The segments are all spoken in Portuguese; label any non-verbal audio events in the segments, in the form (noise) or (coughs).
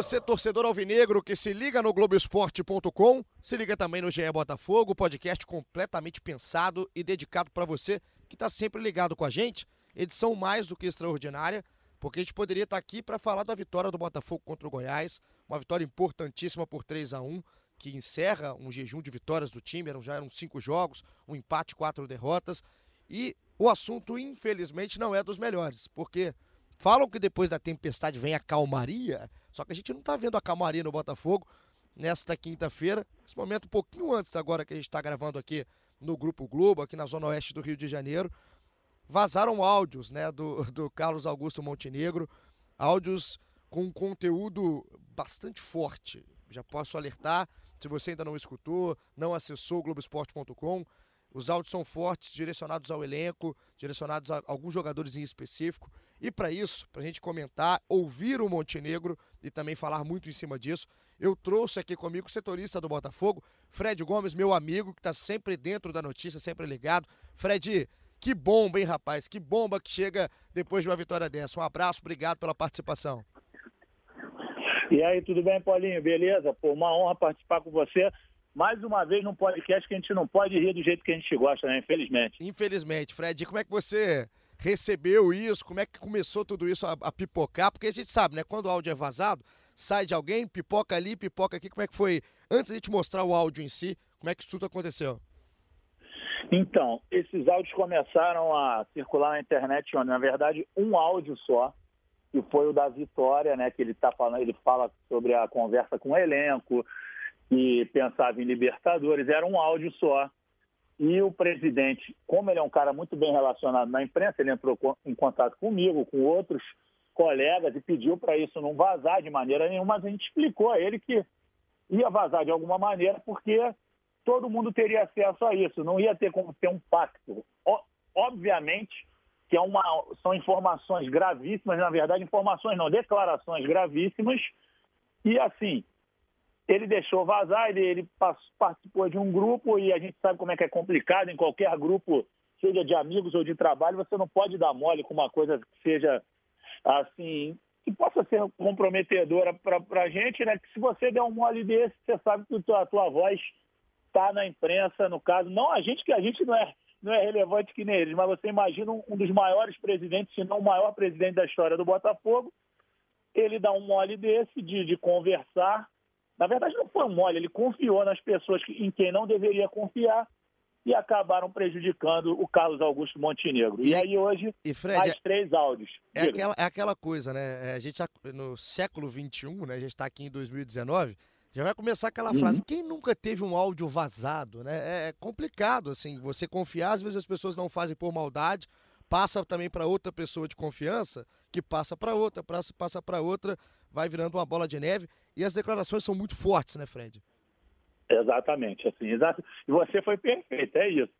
Você, torcedor alvinegro que se liga no Globoesporte.com, se liga também no GE Botafogo, podcast completamente pensado e dedicado para você que está sempre ligado com a gente. Edição mais do que extraordinária, porque a gente poderia estar tá aqui para falar da vitória do Botafogo contra o Goiás, uma vitória importantíssima por 3 a 1 que encerra um jejum de vitórias do time, já eram cinco jogos, um empate, quatro derrotas. E o assunto, infelizmente, não é dos melhores, porque falam que depois da tempestade vem a calmaria. Só que a gente não está vendo a calmaria no Botafogo nesta quinta-feira, esse momento um pouquinho antes agora que a gente está gravando aqui no Grupo Globo, aqui na Zona Oeste do Rio de Janeiro. Vazaram áudios né, do, do Carlos Augusto Montenegro, áudios com conteúdo bastante forte. Já posso alertar, se você ainda não escutou, não acessou Globoesporte.com, os áudios são fortes, direcionados ao elenco, direcionados a alguns jogadores em específico. E para isso, para a gente comentar, ouvir o Montenegro e também falar muito em cima disso, eu trouxe aqui comigo o setorista do Botafogo, Fred Gomes, meu amigo, que está sempre dentro da notícia, sempre ligado. Fred, que bomba, hein, rapaz? Que bomba que chega depois de uma vitória dessa. Um abraço, obrigado pela participação. E aí, tudo bem, Paulinho? Beleza? Pô, uma honra participar com você mais uma vez num podcast que a gente não pode rir do jeito que a gente gosta, né? Infelizmente. Infelizmente, Fred. Como é que você recebeu isso? Como é que começou tudo isso a, a, pipocar? Porque a gente sabe, né? Quando o áudio é vazado, sai de alguém, pipoca ali, pipoca aqui. Como é que foi? Antes de te mostrar o áudio em si, como é que isso tudo aconteceu? Então, esses áudios começaram a circular na internet, na verdade, um áudio só, que foi o da Vitória, né? Que ele tá falando, ele fala sobre a conversa com o elenco, que pensava em Libertadores, era um áudio só. E o presidente, como ele é um cara muito bem relacionado na imprensa, ele entrou em contato comigo, com outros colegas e pediu para isso não vazar de maneira nenhuma, mas a gente explicou a ele que ia vazar de alguma maneira porque todo mundo teria acesso a isso, não ia ter como ter um pacto. Obviamente que é uma, são informações gravíssimas, na verdade, informações não, declarações gravíssimas, e assim, ele deixou vazar, ele, ele participou de um grupo e a gente sabe como é que é complicado em qualquer grupo, seja de amigos ou de trabalho, você não pode dar mole com uma coisa que seja assim, que possa ser comprometedora para a gente, né? Que se você der um mole desse, você sabe que a tua voz está na imprensa, no caso, não a gente, que a gente não é, não é relevante que nem eles, mas você imagina um, um dos maiores presidentes, se não o maior presidente da história do Botafogo, ele dá um mole desse de, de conversar na verdade, não foi mole, ele confiou nas pessoas em quem não deveria confiar e acabaram prejudicando o Carlos Augusto Montenegro. E, e aí hoje, e Fred, mais é três áudios. É aquela, é aquela coisa, né? É, a gente no século XXI, né? A gente está aqui em 2019, já vai começar aquela uhum. frase, quem nunca teve um áudio vazado, né? É complicado, assim, você confiar, às vezes as pessoas não fazem por maldade, passa também para outra pessoa de confiança, que passa para outra, passa para outra, vai virando uma bola de neve. E as declarações são muito fortes, né, Fred? Exatamente, assim, exato. E você foi perfeito, é isso.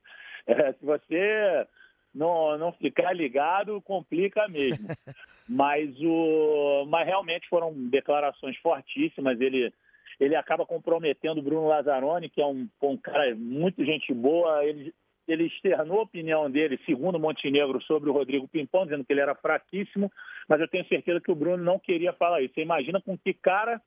É, se você não, não ficar ligado, complica mesmo. (laughs) mas, o, mas realmente foram declarações fortíssimas. Ele, ele acaba comprometendo o Bruno Lazzaroni, que é um, um cara muito gente boa. Ele, ele externou a opinião dele, segundo Montenegro, sobre o Rodrigo Pimpão, dizendo que ele era fraquíssimo, mas eu tenho certeza que o Bruno não queria falar isso. Você imagina com que cara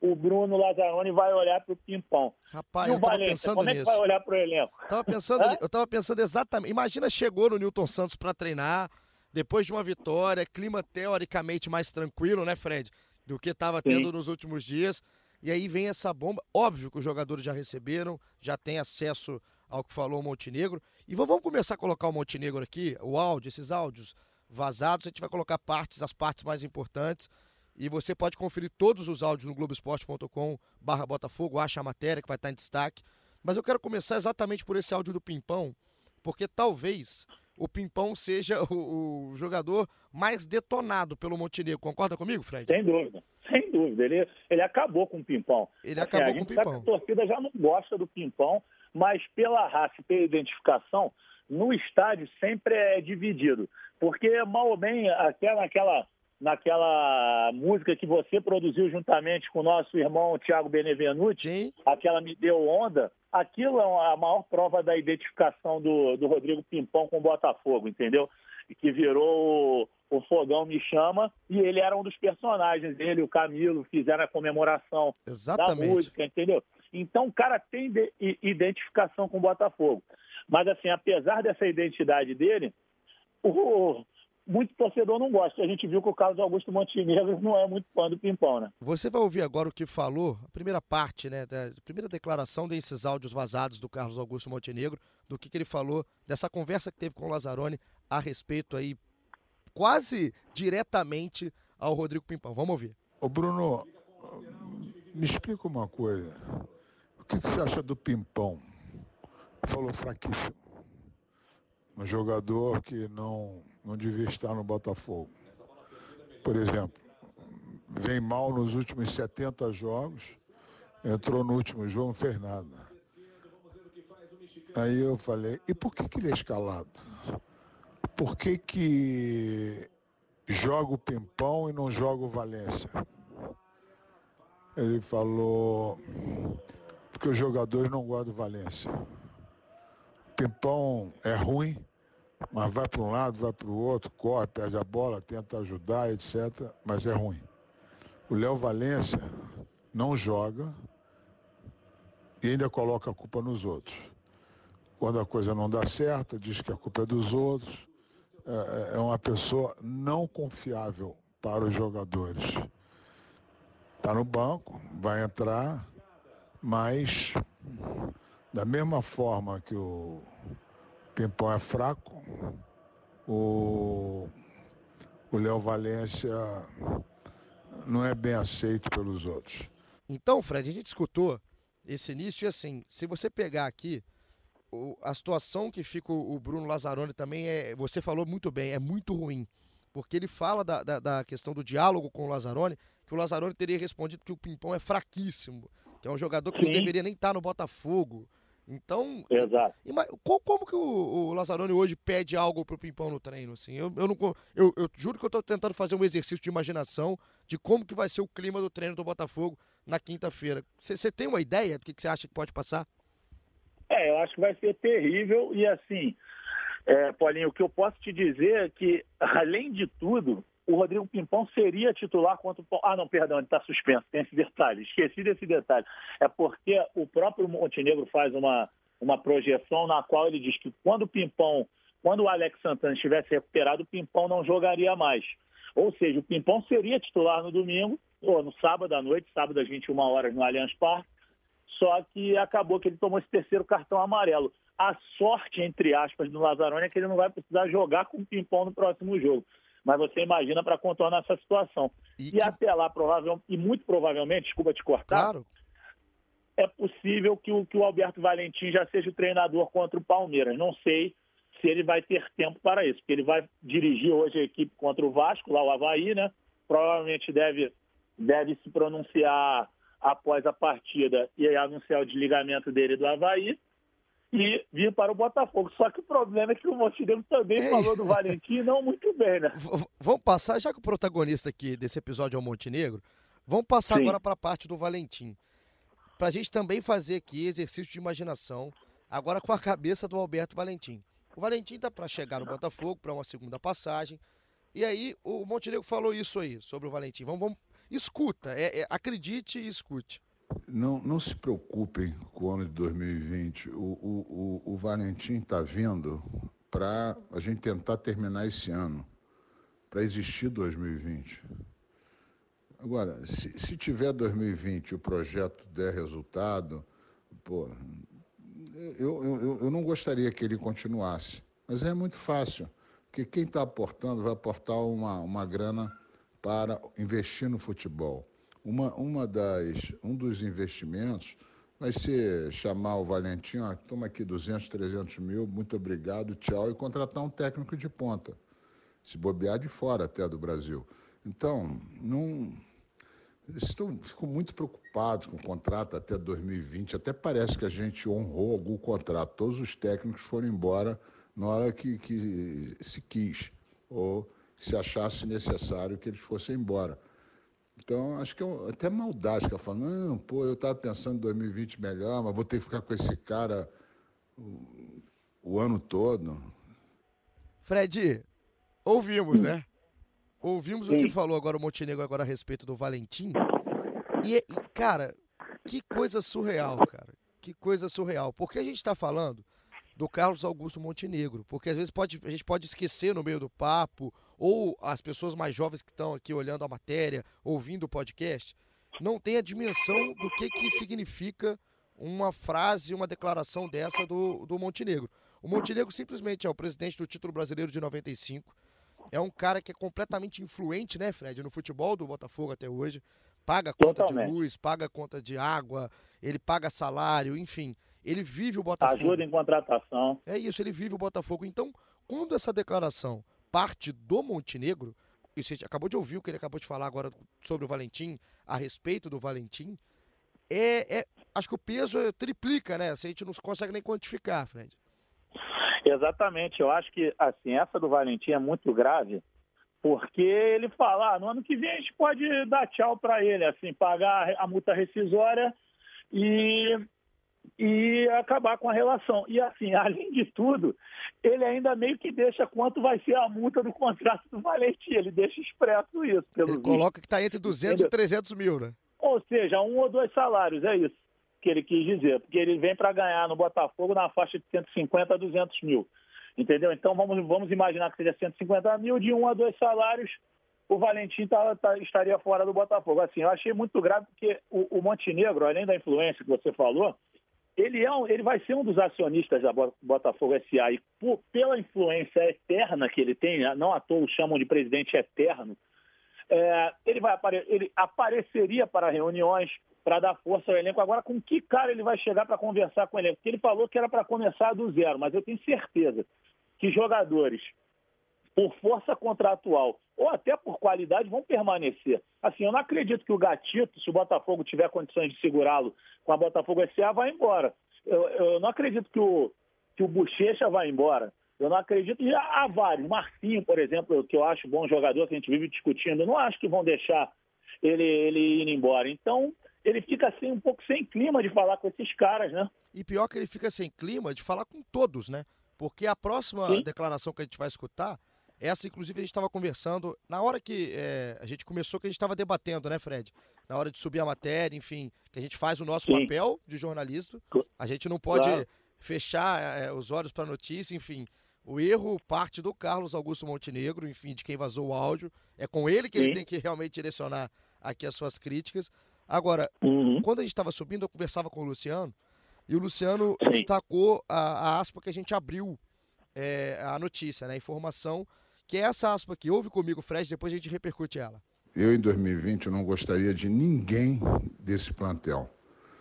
o Bruno Lazzaroni vai olhar para o Pimpão. Rapaz, eu estava pensando como nisso. Como é que vai olhar para o elenco? Tava pensando, eu estava pensando exatamente. Imagina chegou no Newton Santos para treinar, depois de uma vitória, clima teoricamente mais tranquilo, né, Fred? Do que estava tendo nos últimos dias. E aí vem essa bomba. Óbvio que os jogadores já receberam, já têm acesso ao que falou o Montenegro. E vamos começar a colocar o Montenegro aqui, o áudio, esses áudios vazados. A gente vai colocar partes, as partes mais importantes. E você pode conferir todos os áudios no globesport.com barra Botafogo, acha a matéria que vai estar em destaque. Mas eu quero começar exatamente por esse áudio do Pimpão, porque talvez o Pimpão seja (laughs) o, o, jogador mais detonado pelo Montenegro. Concorda comigo, Fred? Sem dúvida, sem dúvida. Ele, ele acabou com o Pimpão. Ele assim, acabou com o Pimpão. a torcida já não gosta do Pimpão, mas pela raça e pela identificação, no estádio sempre é dividido. Porque, mal ou bem, aquela, aquela naquela música que você produziu juntamente com o nosso irmão Tiago Benevenuti, Sim. aquela Me Deu Onda, aquilo é a maior prova da identificação do, do Rodrigo Pimpão com o Botafogo, entendeu? Que virou o, o Fogão Me Chama, e ele era um dos personagens, ele o Camilo, fizeram a comemoração Exatamente. da música, entendeu? Então o cara tem de, identificação com o Botafogo. Mas assim, apesar dessa identidade dele, o, muito torcedor não gosta. A gente viu que o Carlos Augusto Montenegro não é muito fã do Pimpão, né? Você vai ouvir agora o que falou, a primeira parte, né, da primeira declaração desses áudios vazados do Carlos Augusto Montenegro, do que, que ele falou, dessa conversa que teve com o Lazzaroni a respeito aí, quase diretamente ao Rodrigo Pimpão. Vamos ouvir. Ô Bruno, me explica uma coisa. Que você acha do Pimpão? Falou fraquíssimo. Um jogador que não não devia estar no Botafogo. Por exemplo, vem mal nos últimos 70 jogos, entrou no último jogo, não fez nada. Aí eu falei, e por que, que ele é escalado? Por que, que joga o Pimpão e não joga o Valência? Ele falou, porque os jogadores não gostam do Valência. O Pimpão é ruim, mas vai para um lado, vai para o outro, corre, perde a bola, tenta ajudar, etc. Mas é ruim. O Léo Valência não joga e ainda coloca a culpa nos outros. Quando a coisa não dá certo, diz que a culpa é dos outros. É, é uma pessoa não confiável para os jogadores. Está no banco, vai entrar, mas da mesma forma que o Pimpão é fraco. O Léo Valência não é bem aceito pelos outros. Então, Fred, a gente escutou esse início e assim, se você pegar aqui o, a situação que fica o, Bruno Lazzaroni também é, você falou muito bem, é muito ruim. Porque ele fala da, da, da questão do diálogo com o Lazzaroni, que o Lazzaroni teria respondido que o Pimpão é fraquíssimo, que é um jogador que Sim. não deveria nem estar no Botafogo. Então, Exato. como que o, o Lazzaroni hoje pede algo pro Pimpão no treino? Assim? Eu, eu, não, eu, eu juro que eu estou tentando fazer um exercício de imaginação de como que vai ser o clima do treino do Botafogo na quinta-feira. Você tem uma ideia do que você acha que pode passar? É, eu acho que vai ser terrível e assim, é, Paulinho, o que eu posso te dizer é que, além de tudo, o Rodrigo Pimpão seria titular contra o. Ah, não, perdão, ele está suspenso, tem esse detalhe. Esqueci desse detalhe. É porque o próprio Montenegro faz uma, uma projeção na qual ele diz que quando o Pimpão, quando o Alex Santana estivesse recuperado, o Pimpão não jogaria mais. Ou seja, o Pimpão seria titular no domingo, ou no sábado à noite, sábado às 21 horas no Allianz Parque, só que acabou que ele tomou esse terceiro cartão amarelo. A sorte, entre aspas, do Lazzaroni é que ele não vai precisar jogar com o Pimpão no próximo jogo mas você imagina para contornar essa situação. E, e que... até lá, provavelmente, e muito provavelmente, desculpa te cortar, claro. é possível que o, que o Alberto Valentim já seja o treinador contra o Palmeiras. Não sei se ele vai ter tempo para isso, porque ele vai dirigir hoje a equipe contra o Vasco, lá o Havaí, né? Provavelmente deve, deve se pronunciar após a partida e anunciar o desligamento dele do Havaí e vir para o Botafogo. Só que o problema é que o Montenegro também Ei. falou do Valentim não muito bem, né? V vamos passar, já que o protagonista aqui desse episódio é o Montenegro, vamos passar Sim. agora para a parte do Valentim. Para a gente também fazer aqui exercício de imaginação, agora com a cabeça do Alberto Valentim. O Valentim tá para chegar no Botafogo para uma segunda passagem. E aí o Montenegro falou isso aí sobre o Valentim. Vamos, vamos escuta, é, é, acredite e escute. Não, não se preocupem com o ano de 2020. O, o, o, o Valentim está vindo para a gente tentar terminar esse ano, para existir 2020. Agora, se, se tiver 2020 e o projeto der resultado, pô, eu, eu, eu não gostaria que ele continuasse. Mas é muito fácil, porque quem está aportando vai aportar uma, uma grana para investir no futebol. Uma, uma das, um dos investimentos vai ser chamar o Valentim, ó, toma aqui 200, 300 mil, muito obrigado, tchau, e contratar um técnico de ponta. Se bobear de fora até do Brasil. Então, não. Estão, ficam muito preocupados com o contrato até 2020. Até parece que a gente honrou algum contrato. Todos os técnicos foram embora na hora que, que se quis, ou se achasse necessário que eles fossem embora. Então, acho que é até maldade que ela fala, não, pô, eu estava pensando em 2020 melhor, mas vou ter que ficar com esse cara o, o ano todo. Fred, ouvimos, né? Ouvimos Sim. o que falou agora o Montenegro agora a respeito do Valentim. E, e, cara, que coisa surreal, cara. Que coisa surreal. Porque a gente está falando do Carlos Augusto Montenegro, porque às vezes pode, a gente pode esquecer no meio do papo, ou as pessoas mais jovens que estão aqui olhando a matéria, ouvindo o podcast, não tem a dimensão do que, que significa uma frase, uma declaração dessa do, do Montenegro. O Montenegro simplesmente é o presidente do título brasileiro de 95, é um cara que é completamente influente, né, Fred, no futebol do Botafogo até hoje, paga conta Totalmente. de luz, paga conta de água, ele paga salário, enfim. Ele vive o Botafogo. Ajuda em contratação. É isso, ele vive o Botafogo. Então, quando essa declaração parte do Montenegro, e você acabou de ouvir o que ele acabou de falar agora sobre o Valentim, a respeito do Valentim, é, é acho que o peso triplica, né? Assim, a gente não consegue nem quantificar, Fred. Exatamente. Eu acho que assim essa do Valentim é muito grave, porque ele fala, ah, no ano que vem a gente pode dar tchau para ele, assim, pagar a multa rescisória e e acabar com a relação. E assim, (laughs) além de tudo, ele ainda meio que deixa quanto vai ser a multa do contrato do Valentim. Ele deixa expresso isso. Pelo ele coloca que está entre 200 Entendeu? e 300 mil, né? Ou seja, um ou dois salários, é isso que ele quis dizer. Porque ele vem para ganhar no Botafogo na faixa de 150 a 200 mil. Entendeu? Então vamos, vamos imaginar que seja 150 mil, de um a dois salários, o Valentim tá, tá, estaria fora do Botafogo. Assim, eu achei muito grave porque o, o Montenegro, além da influência que você falou, ele, é um, ele vai ser um dos acionistas da Botafogo SA e por, pela influência eterna que ele tem, né, não à toa o chamam de presidente eterno, é, ele, vai apare ele apareceria para reuniões para dar força ao elenco. Agora, com que cara ele vai chegar para conversar com o elenco? Porque ele falou que era para começar do zero, mas eu tenho certeza que jogadores por força contratual ou até por qualidade vão permanecer. Assim, eu não acredito que o Gatito, se o Botafogo tiver condições de segurá-lo com a Botafogo SA, vai embora. Eu, eu não acredito que o, que o Bochecha vai embora. Eu não acredito, já há vários. Marcinho, por exemplo, que eu acho bom jogador, que a gente vive discutindo, eu não acho que vão deixar ele, ele ir embora. Então, ele fica assim um pouco sem clima de falar com esses caras, né? E pior que ele fica sem clima de falar com todos, né? Porque a próxima Sim. declaração que a gente vai escutar essa, inclusive, a gente estava conversando. Na hora que é, a gente começou, que a gente estava debatendo, né, Fred? Na hora de subir a matéria, enfim, que a gente faz o nosso Sim. papel de jornalista. A gente não pode claro. fechar é, os olhos para a notícia, enfim. O erro parte do Carlos Augusto Montenegro, enfim, de quem vazou o áudio. É com ele que Sim. ele tem que realmente direcionar aqui as suas críticas. Agora, uhum. quando a gente estava subindo, eu conversava com o Luciano, e o Luciano Sim. destacou a, a aspa que a gente abriu é, a notícia, né, a informação que é essa aspa aqui. Ouve comigo, Fred, depois a gente repercute ela. Eu, em 2020, eu não gostaria de ninguém desse plantel,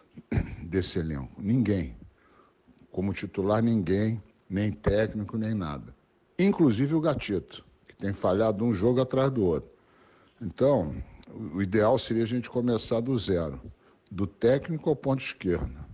(coughs) desse elenco. Ninguém. Como titular, ninguém, nem técnico, nem nada. Inclusive o Gatito, que tem falhado um jogo atrás do outro. Então, o ideal seria a gente começar do zero, do técnico ao ponto esquerdo.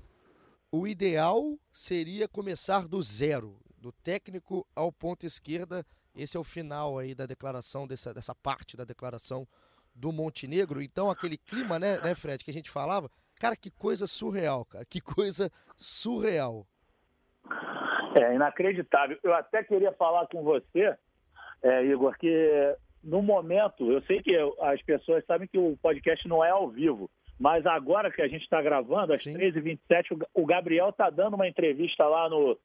O ideal seria começar do zero, do técnico ao ponto esquerda esse é o final aí da declaração, dessa, dessa parte da declaração do Montenegro. Então, aquele clima, né, né, Fred, que a gente falava, cara, que coisa surreal, cara, que coisa surreal. É inacreditável. Eu até queria falar com você, é, Igor, que no momento, eu sei que as pessoas sabem que o podcast não é ao vivo, mas agora que a gente está gravando, às 13h27, o Gabriel está dando uma entrevista lá no,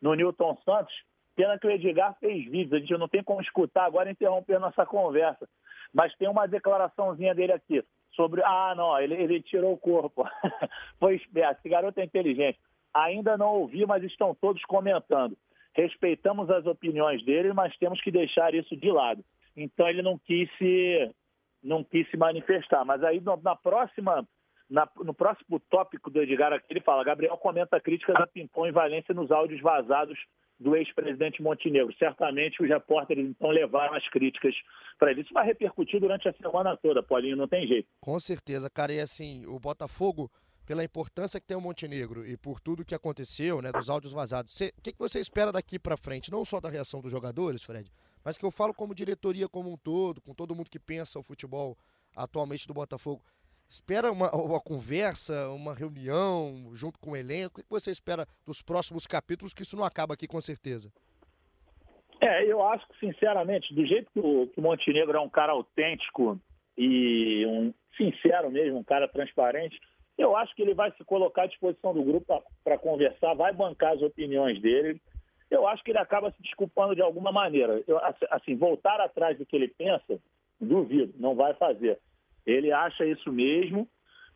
no Newton Santos Pena que o Edgar fez vídeos, a gente não tem como escutar agora interromper nossa conversa. Mas tem uma declaraçãozinha dele aqui sobre. Ah, não, ele, ele tirou o corpo. (laughs) Foi esperto, esse garoto é inteligente. Ainda não ouvi, mas estão todos comentando. Respeitamos as opiniões dele, mas temos que deixar isso de lado. Então ele não quis se, não quis se manifestar. Mas aí na próxima na, no próximo tópico do Edgar aqui, ele fala: Gabriel comenta críticas a Pimpão e Valência nos áudios vazados do ex-presidente Montenegro. Certamente os repórteres então levaram as críticas para ele. Isso vai repercutir durante a semana toda, Paulinho, não tem jeito. Com certeza, cara. E assim, o Botafogo, pela importância que tem o Montenegro e por tudo que aconteceu, né, dos áudios vazados, o que, que você espera daqui para frente? Não só da reação dos jogadores, Fred, mas que eu falo como diretoria como um todo, com todo mundo que pensa o futebol atualmente do Botafogo espera uma, uma conversa, uma reunião junto com o elenco? O que você espera dos próximos capítulos, que isso não acaba aqui com certeza? É, eu acho que, sinceramente, do jeito que o, que o Montenegro é um cara autêntico e um sincero mesmo, um cara transparente, eu acho que ele vai se colocar à disposição do grupo para conversar, vai bancar as opiniões dele. Eu acho que ele acaba se desculpando de alguma maneira. Eu, assim, voltar atrás do que ele pensa, duvido, não vai fazer. Ele acha isso mesmo,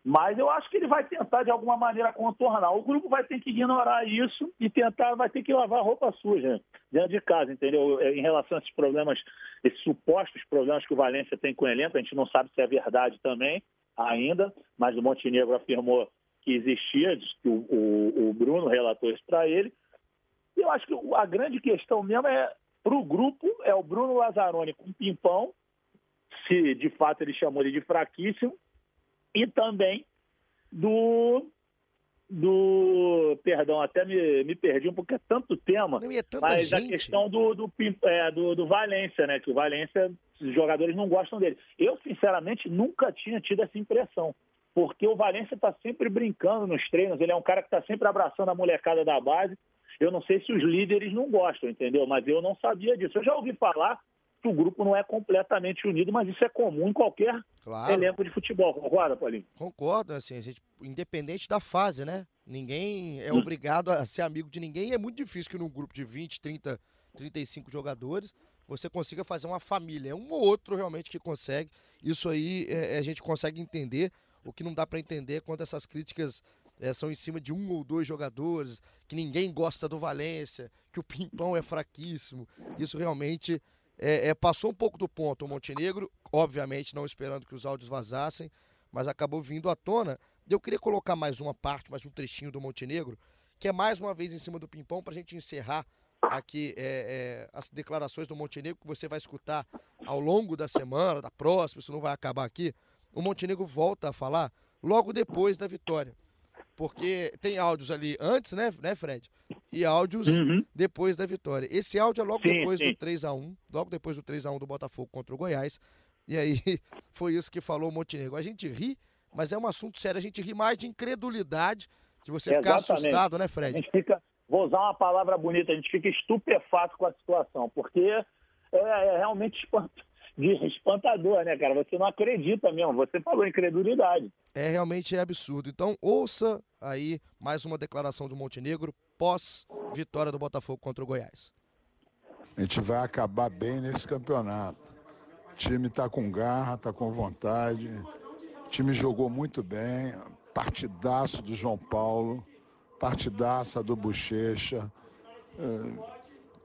mas eu acho que ele vai tentar de alguma maneira contornar. O grupo vai ter que ignorar isso e tentar, vai ter que lavar roupa suja dentro de casa, entendeu? Em relação a esses problemas, esses supostos problemas que o Valência tem com o elenco, a gente não sabe se é verdade também ainda, mas o Montenegro afirmou que existia, que o, o, o Bruno relatou isso para ele. Eu acho que a grande questão mesmo é, para o grupo, é o Bruno Lazzaroni com Pimpão se de fato ele chamou ele de fraquíssimo, e também do. do perdão, até me, me perdi um pouco, é tanto tema, não, é mas gente. a questão do, do, é, do, do Valência, né? Que o Valência, os jogadores não gostam dele. Eu, sinceramente, nunca tinha tido essa impressão porque o Valência está sempre brincando nos treinos, ele é um cara que está sempre abraçando a molecada da base. Eu não sei se os líderes não gostam, entendeu? Mas eu não sabia disso. Eu já ouvi falar que o grupo não é completamente unido, mas isso é comum em qualquer claro. elenco de futebol. Concorda, Paulinho? Concordo, assim, gente, independente da fase, né? Ninguém é hum. obrigado a ser amigo de ninguém e é muito difícil que num grupo de 20, 30, 35 jogadores você consiga fazer uma família. É um ou outro realmente que consegue. Isso aí é, a gente consegue entender. O que não dá para entender é quando essas críticas é, são em cima de um ou dois jogadores, que ninguém gosta do Valência, que o Pimpão é fraquíssimo. Isso realmente é, é, passou um pouco do ponto o Montenegro, obviamente não esperando que os áudios vazassem, mas acabou vindo à tona. Eu queria colocar mais uma parte, mais um trechinho do Montenegro, que é mais uma vez em cima do Pimpão, para a gente encerrar aqui é, é, as declarações do Montenegro que você vai escutar ao longo da semana, da próxima, isso não vai acabar aqui. O Montenegro volta a falar logo depois da vitória. Porque tem áudios ali antes, né, né Fred? E áudios uhum. depois da vitória. Esse áudio é logo sim, depois sim. do 3 a 1 logo depois do 3 a 1 do Botafogo contra o Goiás. E aí (laughs) foi isso que falou o Montenegro. A gente ri, mas é um assunto sério. A gente ri mais de incredulidade, de você ficar assustado, né, Fred? A gente fica, vou usar uma palavra bonita, a gente fica estupefato com a situação, porque é, é realmente (laughs) espantoso de espantador, né, cara? Você não acredita mesmo. Você falou incredulidade. É realmente é absurdo. Então, ouça aí mais uma declaração do Montenegro pós vitória do Botafogo contra o Goiás. A gente vai acabar bem nesse campeonato. O time está com garra, está com vontade. O time jogou muito bem. Partidaço do João Paulo, partidaça do Bochecha. É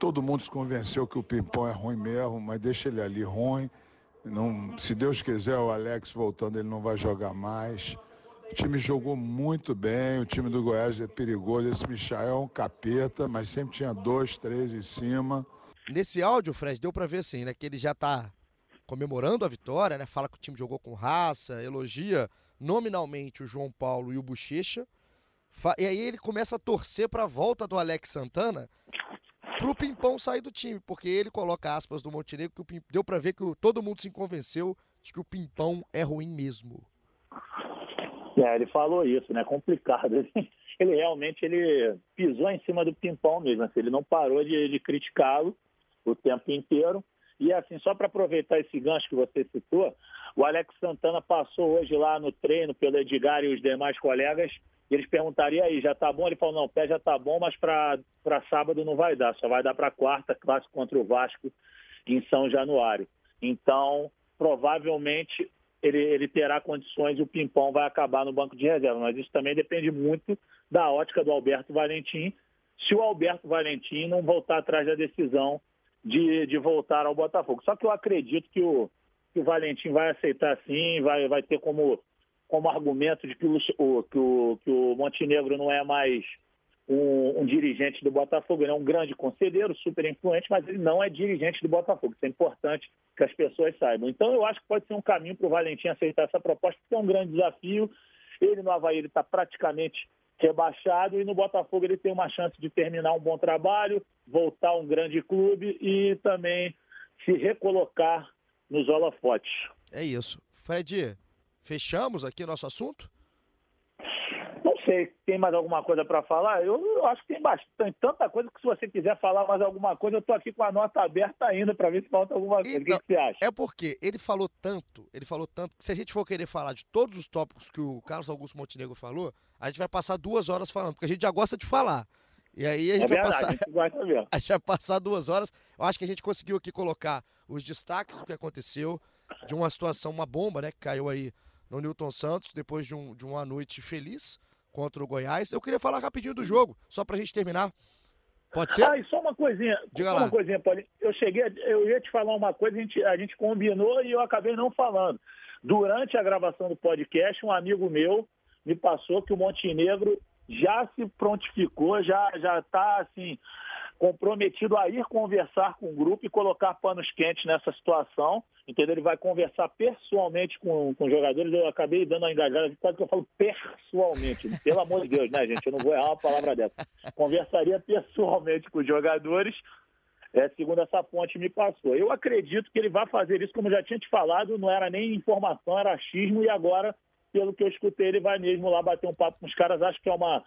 todo mundo se convenceu que o Pimpão é ruim mesmo, mas deixa ele ali ruim. Não, se Deus quiser, o Alex voltando, ele não vai jogar mais. O time jogou muito bem, o time do Goiás é perigoso. Esse Michael é um capeta, mas sempre tinha dois, três em cima. Nesse áudio, Fred, deu para ver assim, né? Que ele já tá comemorando a vitória, né? Fala que o time jogou com raça, elogia nominalmente o João Paulo e o Bochecha. E aí ele começa a torcer para a volta do Alex Santana, pro Pimpão sair do time, porque ele coloca aspas do Montenegro que o Pim... deu para ver que todo mundo se convenceu de que o Pimpão é ruim mesmo. É, ele falou isso, né? Complicado. (laughs) Ele, realmente ele pisou em cima do Pimpão mesmo, assim, ele não parou de, de criticá-lo o tempo inteiro. E assim, só para aproveitar esse gancho que você citou, o Alex Santana passou hoje lá no treino pelo Edgar e os demais colegas e eles perguntariam aí, já tá bom? Ele falou, não, o pé já tá bom, mas para sábado não vai dar, só vai dar para quarta, clássico contra o Vasco em São Januário. Então, provavelmente ele, ele terá condições e o Pimpão vai acabar no banco de reserva, mas isso também depende muito da ótica do Alberto Valentim, se o Alberto Valentim não voltar atrás da decisão de, de voltar ao Botafogo. Só que eu acredito que o, que o Valentim vai aceitar sim, vai, vai ter como como argumento de que o, que o, que o Montenegro não é mais um, um, dirigente do Botafogo. Ele é um grande conselheiro, super influente, mas ele não é dirigente do Botafogo. Isso é importante que as pessoas saibam. Então, eu acho que pode ser um caminho para o Valentim aceitar essa proposta, porque é um grande desafio. Ele no Havaí está praticamente rebaixado e no Botafogo ele tem uma chance de terminar um bom trabalho, voltar a um grande clube e também se recolocar nos holofotes. É isso. Fred, fechamos aqui nosso assunto? sei, tem mais alguma coisa para falar? Eu, eu, acho que tem bastante, tanta coisa que se você quiser falar mais alguma coisa, eu estou aqui com a nota aberta ainda para ver se falta alguma coisa. Então, o que, então, você acha? É porque ele falou tanto, ele falou tanto, que se a gente for querer falar de todos os tópicos que o Carlos Augusto Montenegro falou, a gente vai passar duas horas falando, porque a gente já gosta de falar. E aí a gente, é vai, verdade, passar, a gente, (laughs) a gente vai passar duas horas. Eu acho que a gente conseguiu aqui colocar os destaques do que aconteceu, de uma situação, uma bomba, né, que caiu aí no Newton Santos, depois de, um, de uma noite feliz contra o Goiás. Eu queria falar rapidinho do jogo, só pra gente terminar. Pode ser? Ah, e só uma coisinha. Diga só lá. uma coisinha, Paulinho. Eu cheguei, eu ia te falar uma coisa, a gente, a gente combinou e eu acabei não falando. Durante a gravação do podcast, um amigo meu me passou que o Montenegro já se prontificou, já já está assim comprometido a ir conversar com o grupo e colocar panos quentes nessa situação, entendeu? Ele vai conversar pessoalmente com, com os jogadores. Eu acabei dando uma engajada, quase que eu falo pessoalmente. Pelo amor de Deus, né, gente? Eu não vou errar uma palavra dessa. Conversaria pessoalmente com os jogadores, é, segundo essa fonte me passou. Eu acredito que ele vai fazer isso, como já tinha te falado, não era nem informação, era achismo, e agora, pelo que eu escutei, ele vai mesmo lá bater um papo com os caras. Acho que é uma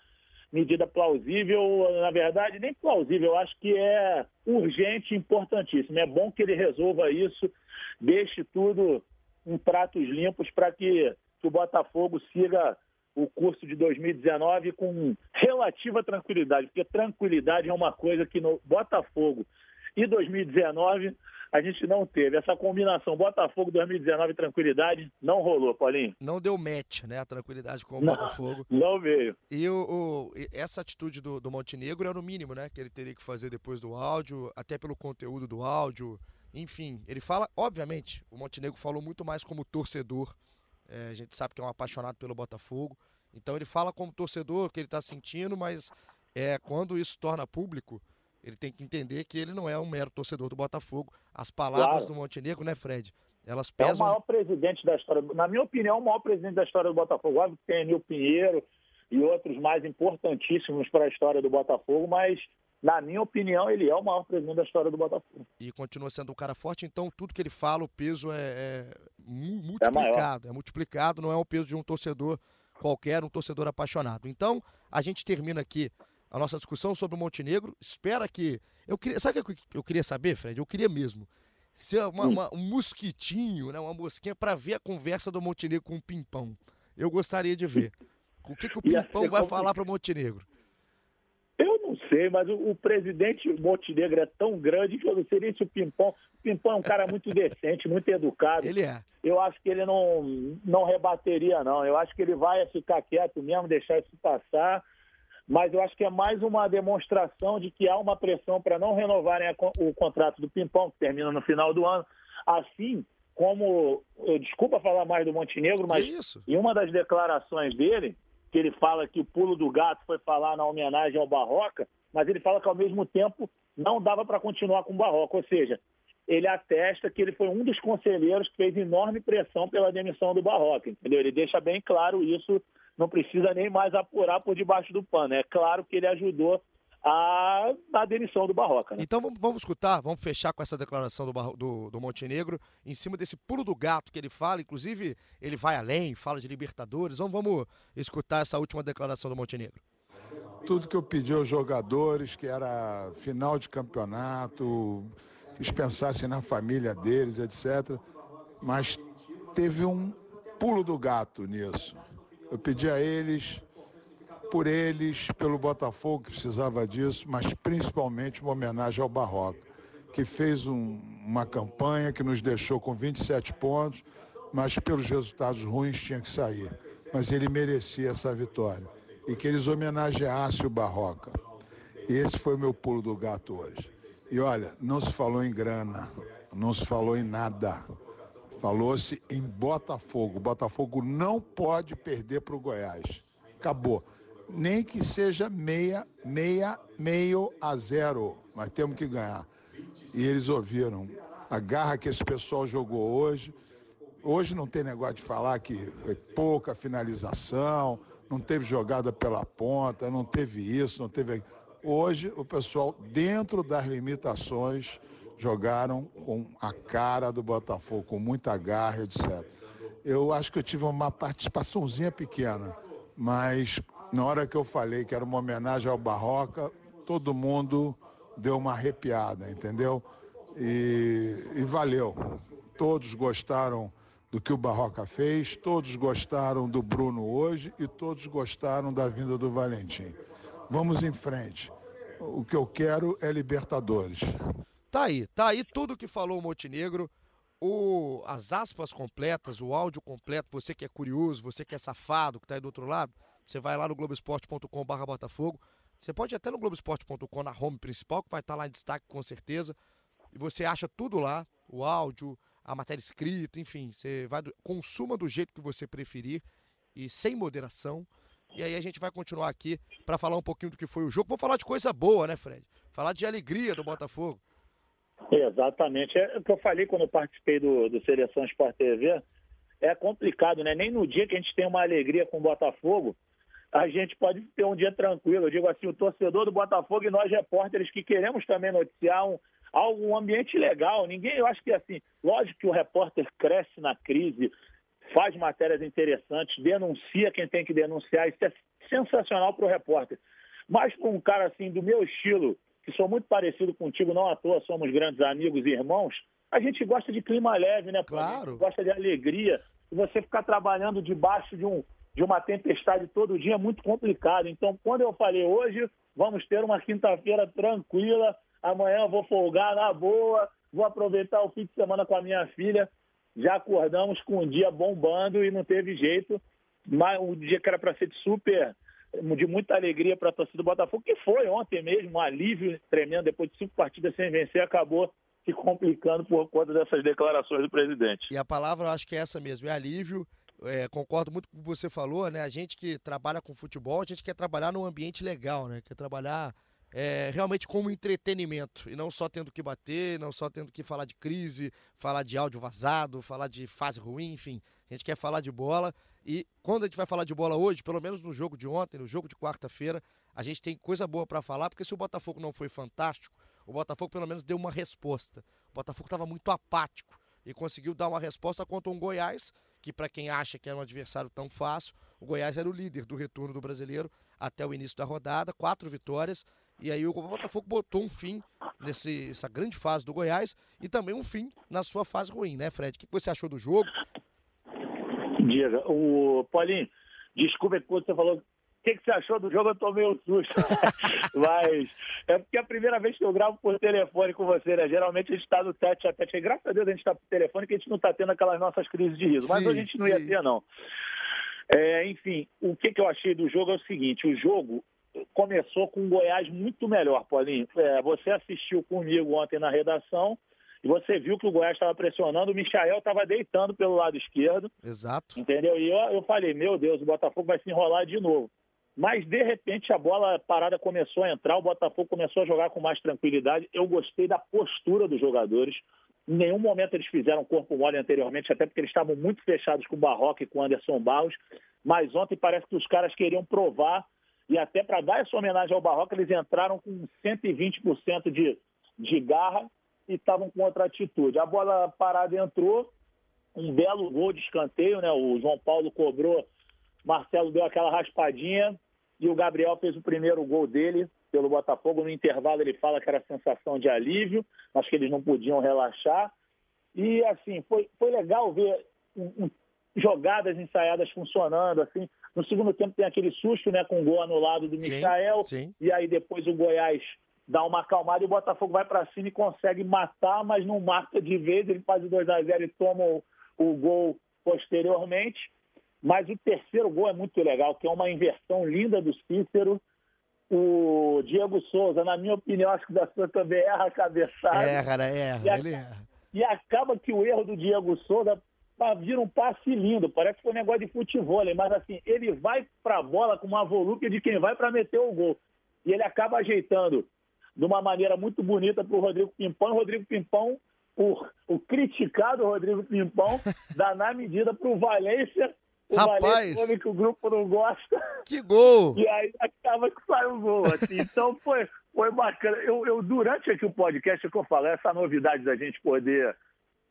medida plausível, na verdade, nem plausível, eu acho que é urgente e importantíssimo. É bom que ele resolva isso, deixe tudo em pratos limpos para que, que o Botafogo siga o curso de 2019 com relativa tranquilidade, porque tranquilidade é uma coisa que no Botafogo e 2019 a gente não teve. Essa combinação Botafogo 2019 tranquilidade não rolou, Paulinho. Não deu match, né? A tranquilidade com o não, Botafogo. Não veio. E o, o, essa atitude do, do Montenegro era o mínimo, né? Que ele teria que fazer depois do áudio, até pelo conteúdo do áudio. Enfim, ele fala, obviamente, o Montenegro falou muito mais como torcedor. É, a gente sabe que é um apaixonado pelo Botafogo. Então ele fala como torcedor, que ele está sentindo, mas é, quando isso torna público, ele tem que entender que ele não é um mero torcedor do Botafogo. As palavras claro. do Montenegro, né, Fred? Elas pesam. É o maior presidente da história. Na minha opinião, é o maior presidente da história do Botafogo. Óbvio que tem Emil Pinheiro e outros mais importantíssimos para a história do Botafogo, mas na minha opinião, ele é o maior presidente da história do Botafogo. E continua sendo um cara forte, então tudo que ele fala, o peso é, é multiplicado. É, é, multiplicado, não é o peso de um torcedor qualquer, um torcedor apaixonado. Então, a gente termina aqui a nossa discussão sobre o Montenegro. Espera que. Eu queria, sabe o que eu queria saber, Fred? Eu queria mesmo ser uma, uma, um mosquitinho, né? uma mosquinha, para ver a conversa do Montenegro com o Pimpão. Eu gostaria de ver. (laughs) O que, que o Pimpão vai falar para o Montenegro? Eu não sei, mas o, o, presidente Montenegro é tão grande que eu não sei nem se o Pimpão. O Pimpão é um cara muito (laughs) decente, muito educado. Ele é. Eu acho que ele não, não rebateria, não. Eu acho que ele vai ficar quieto mesmo, deixar isso passar mas eu acho que é mais uma demonstração de que há uma pressão para não renovarem o contrato do Pimpão, que termina no final do ano. Assim como, desculpa falar mais do Montenegro, mas em uma das declarações dele, que ele fala que o pulo do gato foi falar na homenagem ao Barroca, mas ele fala que ao mesmo tempo não dava para continuar com o Barroca, ou seja, ele atesta que ele foi um dos conselheiros que fez enorme pressão pela demissão do Barroca, entendeu? Ele deixa bem claro isso não precisa nem mais apurar por debaixo do pano. É claro que ele ajudou a, a demissão do Barroca. Né? Então vamos, vamos, escutar, vamos fechar com essa declaração do, do, do, Montenegro, em cima desse pulo do gato que ele fala, inclusive ele vai além, fala de Libertadores. Vamos, vamos escutar essa última declaração do Montenegro. Tudo que eu pedi aos jogadores, que era final de campeonato, que eles pensassem na família deles, etc. Mas teve um pulo do gato nisso. Eu pedi a eles, por eles, pelo Botafogo, que precisava disso, mas principalmente uma homenagem ao Barroca, que fez um, uma campanha que nos deixou com 27 pontos, mas pelos resultados ruins tinha que sair. Mas ele merecia essa vitória. E que eles homenageassem o Barroca. Esse foi o meu pulo do gato hoje. E olha, não se falou em grana, não se falou em nada. Falou-se em Botafogo. Botafogo não pode perder para o Goiás. Acabou. Nem que seja meia, meia, meio a zero. Mas temos que ganhar. E eles ouviram. A garra que esse pessoal jogou hoje. Hoje não tem negócio de falar que foi pouca finalização, não teve jogada pela ponta, não teve isso, não teve. Hoje o pessoal, dentro das limitações, jogaram com a cara do Botafogo, com muita garra, etc. Eu acho que eu tive uma participaçãozinha pequena, mas na hora que eu falei que era uma homenagem ao Barroca, todo mundo deu uma arrepiada, entendeu? E, e valeu. Todos gostaram do que o Barroca fez, todos gostaram do Bruno hoje e todos gostaram da vinda do Valentim. Vamos em frente. O que eu quero é Libertadores. Tá aí, tá aí tudo que falou o Montenegro. O, as aspas completas, o áudio completo, você que é curioso, você que é safado, que tá aí do outro lado, você vai lá no globesport.com.br Botafogo. Você pode ir até no globesport.com na home principal, que vai estar tá lá em destaque com certeza. E você acha tudo lá, o áudio, a matéria escrita, enfim, você vai do, consuma do jeito que você preferir e sem moderação. E aí a gente vai continuar aqui para falar um pouquinho do que foi o jogo. Vou falar de coisa boa, né, Fred? Falar de alegria do Botafogo. Exatamente. É o que eu falei quando eu participei do, do Seleção Sport TV. É complicado, né? Nem no dia que a gente tem uma alegria com o Botafogo, a gente pode ter um dia tranquilo. Eu digo assim, o torcedor do Botafogo e nós repórteres que queremos também noticiar um, algo, um ambiente legal. Ninguém, eu acho que assim, lógico que o repórter cresce na crise, faz matérias interessantes, denuncia quem tem que denunciar, isso é sensacional para o repórter. Mas para um cara assim do meu estilo, que sou muito parecido contigo, não à toa somos grandes amigos e irmãos, a gente gosta de clima leve, né? Claro. Gosta de alegria. E você ficar trabalhando debaixo de, um, de uma tempestade todo dia é muito complicado. Então, quando eu falei hoje, vamos ter uma quinta-feira tranquila, amanhã eu vou folgar na boa, vou aproveitar o fim de semana com a minha filha. Já acordamos com um dia bombando e não teve jeito. Mas um dia que era para ser de super de muita alegria para a torcida do Botafogo, que foi ontem mesmo um alívio tremendo, depois de cinco partidas sem vencer, acabou se complicando por conta dessas declarações do presidente. E a palavra eu acho que é essa mesmo, é alívio. É, concordo muito com o que você falou, né? A gente que trabalha com futebol, a gente quer trabalhar num ambiente legal, né? Quer trabalhar é, realmente como entretenimento e não só tendo que bater, não só tendo que falar de crise, falar de áudio vazado, falar de fase ruim, enfim. A gente quer falar de bola e quando a gente vai falar de bola hoje, pelo menos no jogo de ontem, no jogo de quarta-feira, a gente tem coisa boa para falar, porque se o Botafogo não foi fantástico, o Botafogo pelo menos deu uma resposta. O Botafogo estava muito apático e conseguiu dar uma resposta contra um Goiás, que para quem acha que é um adversário tão fácil, o Goiás era o líder do retorno do brasileiro até o início da rodada, quatro vitórias, e aí o Botafogo botou um fim nessa grande fase do Goiás e também um fim na sua fase ruim, né, Fred? O que você achou do jogo? Diga, o Paulinho, desculpa que você falou. O que, que você achou do jogo? Eu tomei um susto. (laughs) Mas é porque é a primeira vez que eu gravo por telefone com você, né? Geralmente a gente está no tete a tete. Graças a Deus a gente está por telefone que a gente não está tendo aquelas nossas crises de riso. Mas sim, a gente não sim. ia ter, não. É, enfim, o que, que eu achei do jogo é o seguinte: o jogo começou com o Goiás muito melhor, Paulinho. É, você assistiu comigo ontem na redação e você viu que o Goiás estava pressionando, o Michael estava deitando pelo lado esquerdo. Exato. Entendeu? E eu, eu falei, meu Deus, o Botafogo vai se enrolar de novo. Mas, de repente, a bola parada começou a entrar, o Botafogo começou a jogar com mais tranquilidade. Eu gostei da postura dos jogadores. Em nenhum momento eles fizeram corpo mole anteriormente, até porque eles estavam muito fechados com o Barroca e com o Anderson Barros. Mas ontem parece que os caras queriam provar, e até para dar essa homenagem ao Barroca, eles entraram com 120% de, de garra e estavam com outra atitude. A bola parada entrou, um belo gol de escanteio, né? O João Paulo cobrou, Marcelo deu aquela raspadinha e o Gabriel fez o primeiro gol dele pelo Botafogo. No intervalo ele fala que era sensação de alívio, mas que eles não podiam relaxar. E assim, foi, foi legal ver um, um, jogadas ensaiadas funcionando, assim. No segundo tempo tem aquele susto, né, com o gol anulado do Michael, sim, sim. e aí depois o Goiás dá uma acalmada e o Botafogo vai para cima e consegue matar, mas não mata de vez. Ele faz o 2 a 0 e toma o, o, gol posteriormente. Mas o terceiro gol é muito legal, que é uma inversão linda do Cícero. O Diego Souza, na minha opinião, acho que da sua também erra a cabeçada. Erra, né? erra, e, ele erra. E acaba que o erro do Diego Souza vira um passe lindo, parece que foi um negócio de futebol, mas assim, ele vai para a bola com uma volúpia de quem vai para meter o gol. E ele acaba ajeitando de uma maneira muito bonita para o Rodrigo Pimpão. O Rodrigo Pimpão, o, o criticado Rodrigo Pimpão, (laughs) dá na medida para o Valência. O Rapaz, Valência que o grupo não gosta. Que gol! (laughs) E aí acaba que sai o gol. Assim. Então foi, foi bacana. Eu, eu, durante aqui o podcast que eu falo, essa novidade da gente poder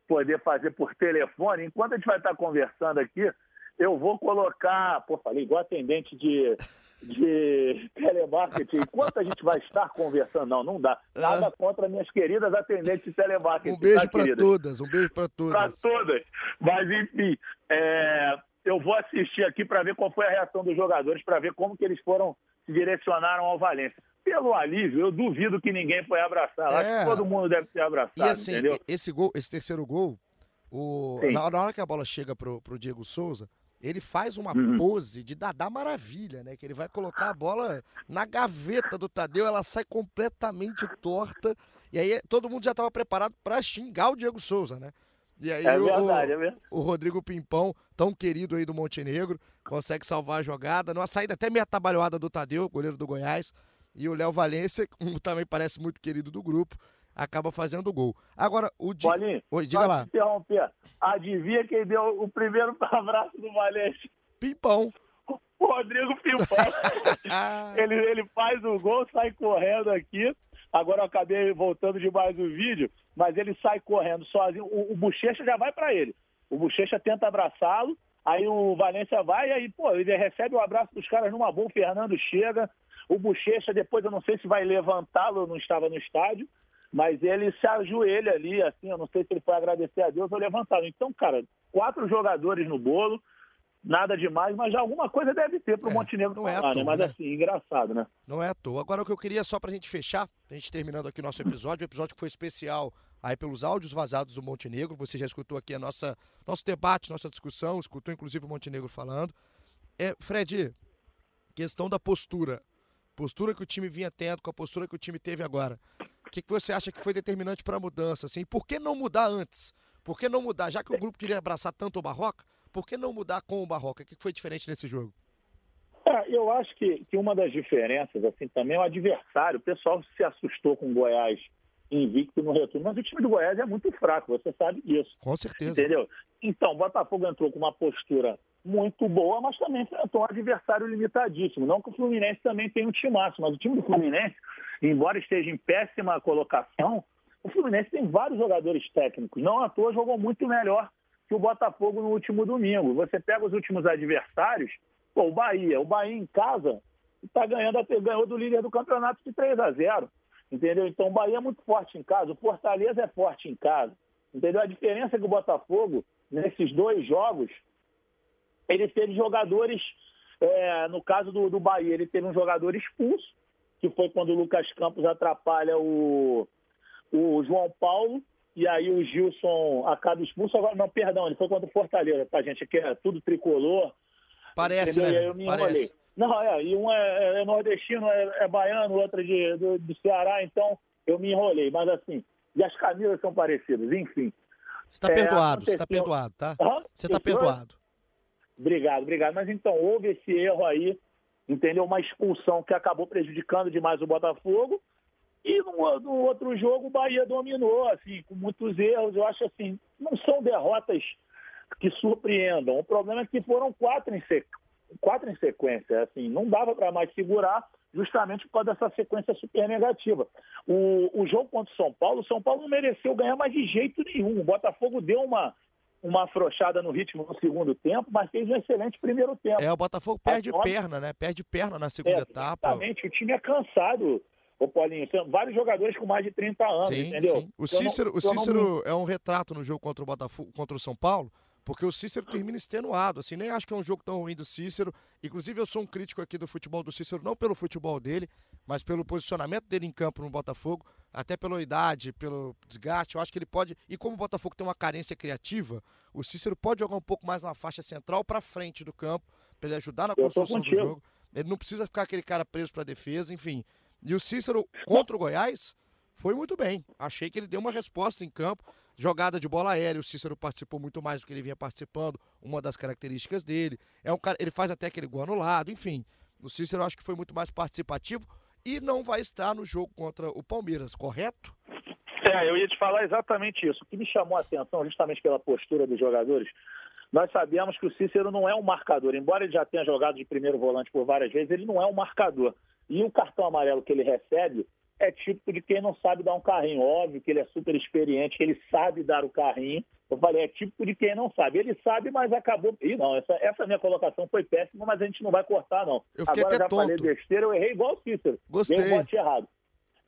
poder fazer por telefone, enquanto a gente vai estar conversando aqui, eu vou colocar, pô, falei igual atendente de, de telemarketing. Enquanto a gente vai estar conversando, não, não dá. Nada contra minhas queridas atendentes de telemarketing. Um beijo tá, para todas, um beijo para todas. Para todas. Mas, enfim, é, eu vou assistir aqui para ver qual foi a reação dos jogadores, para ver como que eles foram, se direcionaram ao Valência. Pelo alívio, eu duvido que ninguém foi abraçar. Acho É. que todo mundo deve ser abraçado, E assim, entendeu? esse gol, esse terceiro gol, o, na hora que a bola chega pro, pro Diego Souza, ele faz uma Uhum. pose de Dadá Maravilha, né? Que ele vai colocar a bola na gaveta do Tadeu, ela sai completamente torta. E aí todo mundo já estava preparado para xingar o Diego Souza, né? E aí É o, verdade, é verdade. o Rodrigo Pimpão, tão querido aí do Montenegro, consegue salvar a jogada. Numa saída até meio atabalhoada do Tadeu, goleiro do Goiás. E o Léo Valência, (laughs) como também parece muito querido do grupo, acaba fazendo o gol. Agora, o Di... Paulinho, Oi, diga lá. te interromper. Adivinha quem deu o primeiro (laughs) abraço do Valente? Pimpão. O Rodrigo Pimpão. (laughs) Ele, ele faz o gol, sai correndo aqui. Agora eu acabei voltando demais o vídeo, mas ele sai correndo sozinho. O, o Bochecha já vai para ele. O Bochecha tenta abraçá-lo, aí o Valência vai, e aí, pô, ele recebe o abraço dos caras numa boa, o Fernando chega. O Bochecha, depois eu não sei se vai levantá-lo, não estava no estádio, mas ele se ajoelha ali, assim, eu não sei se ele foi agradecer a Deus ou levantá-lo. Então, cara, quatro jogadores no bolo, nada demais, mas já alguma coisa deve ter para o É, Montenegro não é falar, né? toa, Mas né? assim, engraçado, né? não é à toa. Agora, o que eu queria, só pra gente fechar, a gente terminando aqui o nosso episódio, o episódio que foi especial aí pelos áudios vazados do Montenegro. Você já escutou aqui a nossa nosso debate, nossa discussão, escutou inclusive o Montenegro falando. É, Fred, questão da postura. Postura que o time vinha tendo, com a postura que o time teve agora. O que, que você acha que foi determinante para a mudança? Assim? Por que não mudar antes? Por que não mudar? Já que o grupo queria abraçar tanto o Barroca, por que não mudar com o Barroca? O que, foi diferente nesse jogo? É, eu acho que, que uma das diferenças, assim, também é o adversário. O pessoal se assustou com o Goiás invicto no retorno, mas o time do Goiás é muito fraco, você sabe disso. Com certeza. Entendeu? Então, o Botafogo entrou com uma postura muito boa, mas também enfrentou um adversário limitadíssimo. Não que o Fluminense também tenha um timaço, mas o time do Fluminense, embora esteja em péssima colocação, o Fluminense tem vários jogadores técnicos. Não à toa jogou muito melhor que o Botafogo no último domingo. Você pega os últimos adversários, pô, o Bahia. O Bahia em casa está ganhando, ganhou do líder do campeonato de 3 a 0 Entendeu? Então o Bahia é muito forte em casa, o Fortaleza é forte em casa. Entendeu? A diferença é que o Botafogo, nesses dois jogos, ele teve jogadores, é, no caso do, do Bahia, ele teve um jogador expulso, que foi quando o Lucas Campos atrapalha o, o João Paulo, e aí o Gilson acaba expulso. Agora, não, perdão, ele foi contra o Fortaleza, tá, gente? Aqui é tudo tricolor. Parece, entendeu? Né? eu me Parece. enrolei. Não, é, e um é, é nordestino, é, é baiano, o outro é de, do, do Ceará, então eu me enrolei. Mas assim, e as camisas são parecidas, enfim. Você tá É, perdoado, você tá aconteceu- perdoado, tá? Você tá foi? perdoado. Obrigado, obrigado. Mas então, houve esse erro aí, entendeu? Uma expulsão que acabou prejudicando demais o Botafogo. E no, no outro jogo o Bahia dominou, assim, com muitos erros. Eu acho assim, não são derrotas que surpreendam. O problema é que foram quatro em, sequ... quatro em sequência. Assim, não dava para mais segurar justamente por causa dessa sequência super negativa. O, o jogo contra o São Paulo, o São Paulo não mereceu ganhar mais de jeito nenhum. O Botafogo deu uma, uma afrouxada no ritmo no segundo tempo, mas fez um excelente primeiro tempo. É, o Botafogo perde Agora- perna, né? Perde perna na segunda É, etapa. Exatamente, o time é cansado, ô Paulinho. São vários jogadores com mais de 30 anos, Sim, entendeu? sim. O Eu não- Cícero, o eu não- Cícero é um retrato no jogo contra o Botafogo, contra o São Paulo, porque o Cícero termina extenuado, assim, nem acho que é um jogo tão ruim do Cícero. Inclusive, eu sou um crítico aqui do futebol do Cícero, não pelo futebol dele, mas pelo posicionamento dele em campo no Botafogo, até pela idade, pelo desgaste. Eu acho que ele pode. E como o Botafogo tem uma carência criativa, o Cícero pode jogar um pouco mais na faixa central para frente do campo, para ele ajudar na construção do jogo. Ele não precisa ficar aquele cara preso para defesa, enfim. E o Cícero contra o Goiás foi muito bem. Achei que ele deu uma resposta em campo. Jogada de bola aérea, o Cícero participou muito mais do que ele vinha participando, uma das características dele. É um cara, ele faz até aquele gol anulado, enfim. O Cícero acho que foi muito mais participativo e não vai estar no jogo contra o Palmeiras, correto? É, eu ia te falar exatamente isso. O que me chamou a atenção, justamente pela postura dos jogadores, nós sabemos que o Cícero não é um marcador. Embora ele já tenha jogado de primeiro volante por várias vezes, ele não é um marcador. E o cartão amarelo que ele recebe é típico de quem não sabe dar um carrinho. Óbvio que ele é super experiente, que ele sabe dar o carrinho. Eu falei, é típico de quem não sabe. Ele sabe, mas acabou. Ih, não, essa, essa minha colocação foi péssima, mas a gente não vai cortar, não. Eu Agora já tonto. falei besteira, eu errei igual o Cícero. Gostei. Dei um bote errado.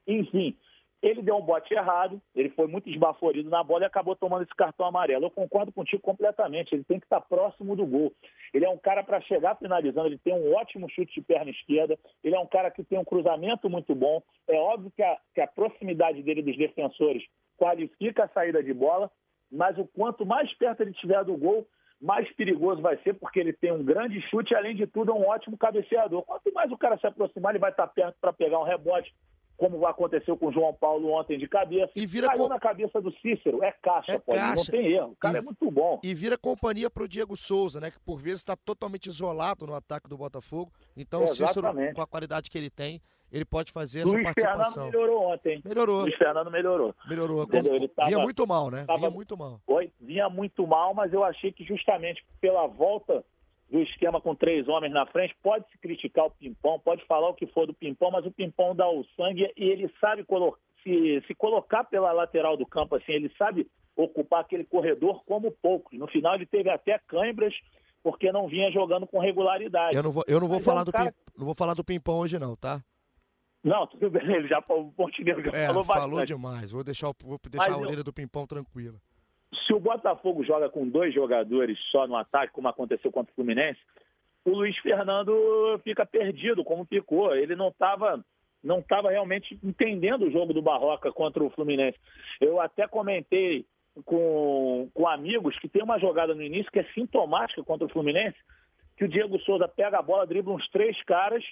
Enfim, ele deu um bote errado, ele foi muito esbaforido na bola e acabou tomando esse cartão amarelo. Eu concordo contigo completamente, ele tem que estar próximo do gol. Ele é um cara para chegar finalizando, ele tem um ótimo chute de perna esquerda, ele é um cara que tem um cruzamento muito bom. É óbvio que a, que a proximidade dele dos defensores qualifica a saída de bola, mas o quanto mais perto ele estiver do gol, mais perigoso vai ser, porque ele tem um grande chute e, além de tudo, é um ótimo cabeceador. Quanto mais o cara se aproximar, ele vai estar perto para pegar um rebote, como aconteceu com o João Paulo ontem de cabeça. E vira Caiu na cabeça do Cícero, é caixa, É não caixa. tem erro. O cara E- é muito bom. E vira companhia pro Diego Souza, né? Que por vezes está totalmente isolado no ataque do Botafogo. Então o Cícero, com a qualidade que ele tem, ele pode fazer essa Luiz Fernando participação. melhorou ontem. Melhorou, Luiz Fernando melhorou. melhorou. Como- Ele tava- Vinha muito mal, né? tava- Vinha muito mal. Vinha muito mal, mas eu achei que justamente pela volta do esquema com três homens na frente, pode se criticar o Pimpão, pode falar o que for do Pimpão, mas o Pimpão dá o sangue e ele sabe colo- se, se colocar pela lateral do campo, assim, ele sabe ocupar aquele corredor como poucos. No final ele teve até câimbras porque não vinha jogando com regularidade. Eu não vou, eu não vou Mas é falar um do cara- Pim- não vou falar do Pimpão hoje não, tá? Não, tudo bem, ele já o Montenegro já É, falou falou, bastante. demais. Vou deixar, vou deixar Mas a eu- orelha do Pimpão tranquila. Se o Botafogo joga com dois jogadores só no ataque, como aconteceu contra o Fluminense, o Luiz Fernando fica perdido, como ficou. Ele não estava não tava realmente entendendo o jogo do Barroca contra o Fluminense. Eu até comentei com, com amigos que tem uma jogada no início que é sintomática contra o Fluminense, que o Diego Souza pega a bola, dribla uns três caras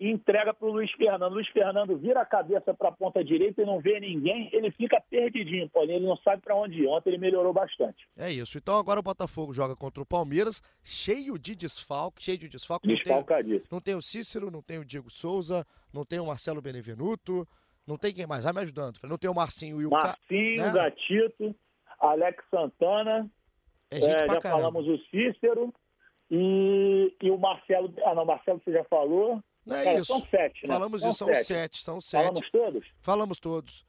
e entrega para o Luiz Fernando. Luiz Fernando vira a cabeça para a ponta direita e não vê ninguém, ele fica perdidinho, Paulinho, ele não sabe para onde ir. Ontem ele melhorou bastante. É isso. Então agora o Botafogo joga contra o Palmeiras, cheio de desfalque, cheio de desfalque. Não Desfalcadíssimo. não tem o Cícero, não tem o Diego Souza, não tem o Marcelo Benevenuto, não tem quem mais? Vai me ajudando. Não tem o Marcinho e o Ca... Marcinho, né? Gatito, Alex Santana, É gente é, pra já caramba. falamos o Cícero e, e o Marcelo. Ah, não, Marcelo você já falou. Não é Cara, isso. São sete, né? Falamos são isso, são sete. sete, são sete. Falamos todos? Falamos todos.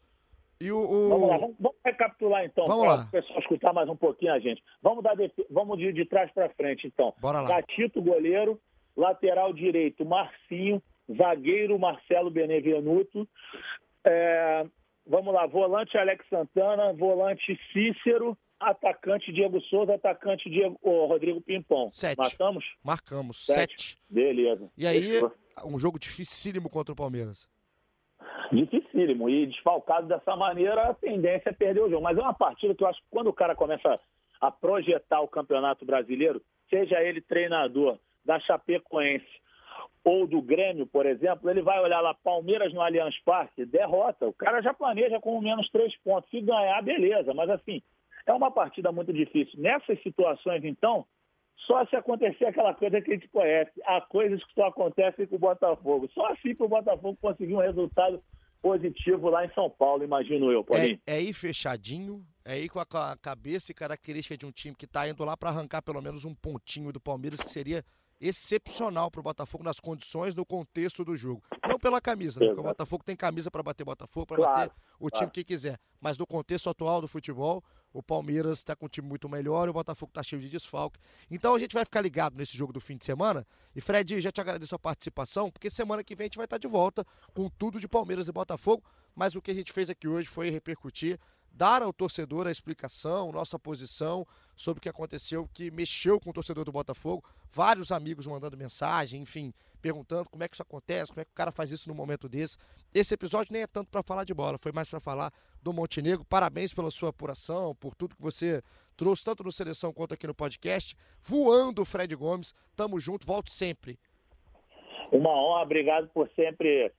E o. o- Vamos lá, vamos, vamos recapitular então, para o pessoal escutar mais um pouquinho a gente. Vamos, dar defe- vamos de, de trás para frente, então. Bora lá. Gatito, goleiro. Lateral direito, Marcinho. Zagueiro, Marcelo Benevenuto. É, vamos lá, volante Alex Santana, volante Cícero, atacante Diego Souza, atacante Diego, ô, Rodrigo Pimpão. Sete. Matamos? Marcamos. Sete. Sete. Beleza. E aí, Fechou. Um jogo dificílimo contra o Palmeiras. Dificílimo. E desfalcado dessa maneira, a tendência é perder o jogo. Mas é uma partida que eu acho que quando o cara começa a projetar o Campeonato Brasileiro, seja ele treinador da Chapecoense ou do Grêmio, por exemplo, ele vai olhar lá Palmeiras no Allianz Parque, derrota. O cara já planeja com menos três pontos. Se ganhar, beleza. Mas assim, é uma partida muito difícil. Nessas situações, então, só se acontecer aquela coisa que a gente conhece. Há coisas que só acontecem com o Botafogo. Só assim para o Botafogo conseguir um resultado positivo lá em São Paulo, imagino eu, Paulinho. É, é ir fechadinho, é ir com a, com a cabeça e característica de um time que está indo lá para arrancar pelo menos um pontinho do Palmeiras, que seria excepcional para o Botafogo nas condições do contexto do jogo. Não pela camisa, né? Porque o. Botafogo tem camisa para bater Botafogo, para Claro, bater o time claro. que quiser. Mas no contexto atual do futebol, o Palmeiras está com um time muito melhor o Botafogo está cheio de desfalque. Então a gente vai ficar ligado nesse jogo do fim de semana. E Fred, já te agradeço a participação, porque semana que vem a gente vai estar de volta com tudo de Palmeiras e Botafogo. Mas o que a gente fez aqui hoje foi repercutir, dar ao torcedor a explicação, nossa posição sobre o que aconteceu, que mexeu com o torcedor do Botafogo. Vários amigos mandando mensagem, enfim, perguntando como é que isso acontece, como é que o cara faz isso num momento desse. Esse episódio nem é tanto para falar de bola, foi mais para falar do Montenegro. Parabéns pela sua apuração, por tudo que você trouxe, tanto no Seleção quanto aqui no podcast. Voando, Fred Gomes. Tamo junto, volto sempre. Uma honra, obrigado por sempre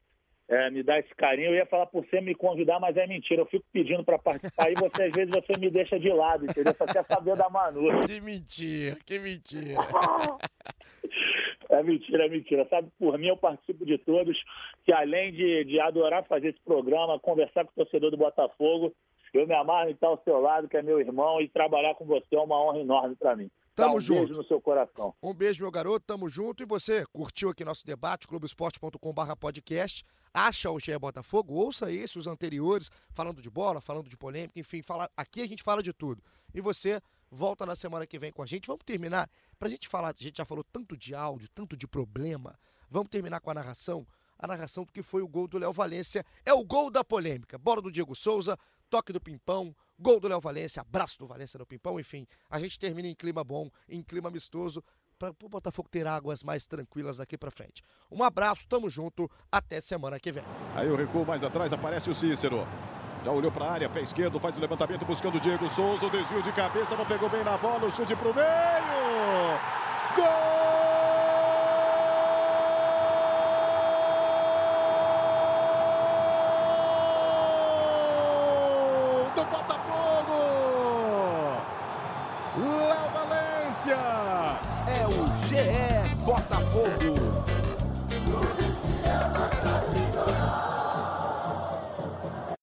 é, me dar esse carinho. Eu ia falar por você me convidar, mas é mentira. Eu fico pedindo para participar e você, às vezes, você me deixa de lado, entendeu? Só quer saber da Manu. Que mentira, que mentira. (laughs) É mentira, é mentira. Sabe, por mim eu participo de todos, que além de, de adorar fazer esse programa, conversar com o torcedor do Botafogo, eu me amarro em estar ao seu lado, que é meu irmão, e trabalhar com você é uma honra enorme para mim. Tamo um junto. beijo no seu coração. Um beijo, meu garoto, tamo junto. E você curtiu aqui nosso debate, globoesporte.com.br podcast. Acha o GE Botafogo, ouça esse, os anteriores, falando de bola, falando de polêmica, enfim, fala, aqui a gente fala de tudo. E você volta na semana que vem com a gente. Vamos terminar, pra gente falar, a gente já falou tanto de áudio, tanto de problema. Vamos terminar com a narração. A narração do que foi o gol do Léo Valência. É o gol da polêmica. Bola do Diego Souza, toque do Pimpão, gol do Léo Valência, abraço do Valência no Pimpão, enfim. A gente termina em clima bom, em clima amistoso, para o Botafogo ter águas mais tranquilas daqui para frente. Um abraço, tamo junto, até semana que vem. Aí o recuo mais atrás aparece o Cícero. Já olhou para a área, pé esquerdo, faz o levantamento buscando o Diego Souza, o desvio de cabeça, não pegou bem na bola, o chute pro meio. Gol